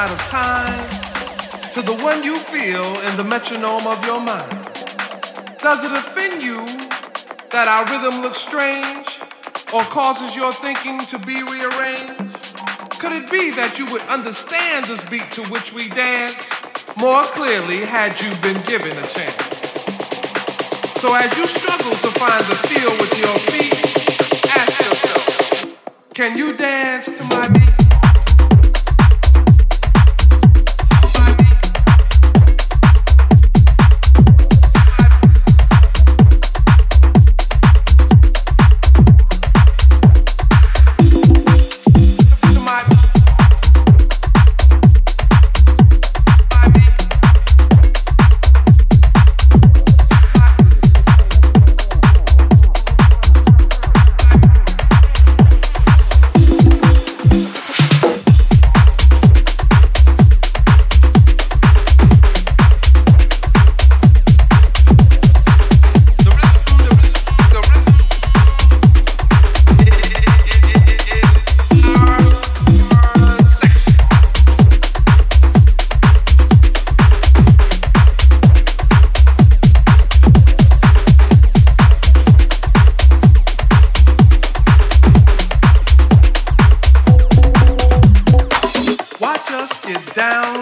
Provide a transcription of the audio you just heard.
out of time to the one you feel in the metronome of your mind? Does it offend you that our rhythm looks strange or causes your thinking to be rearranged? Could it be that you would understand this beat to which we dance more clearly had you been given a chance? So as you struggle to find the feel with your feet, ask yourself, can you dance to my beat?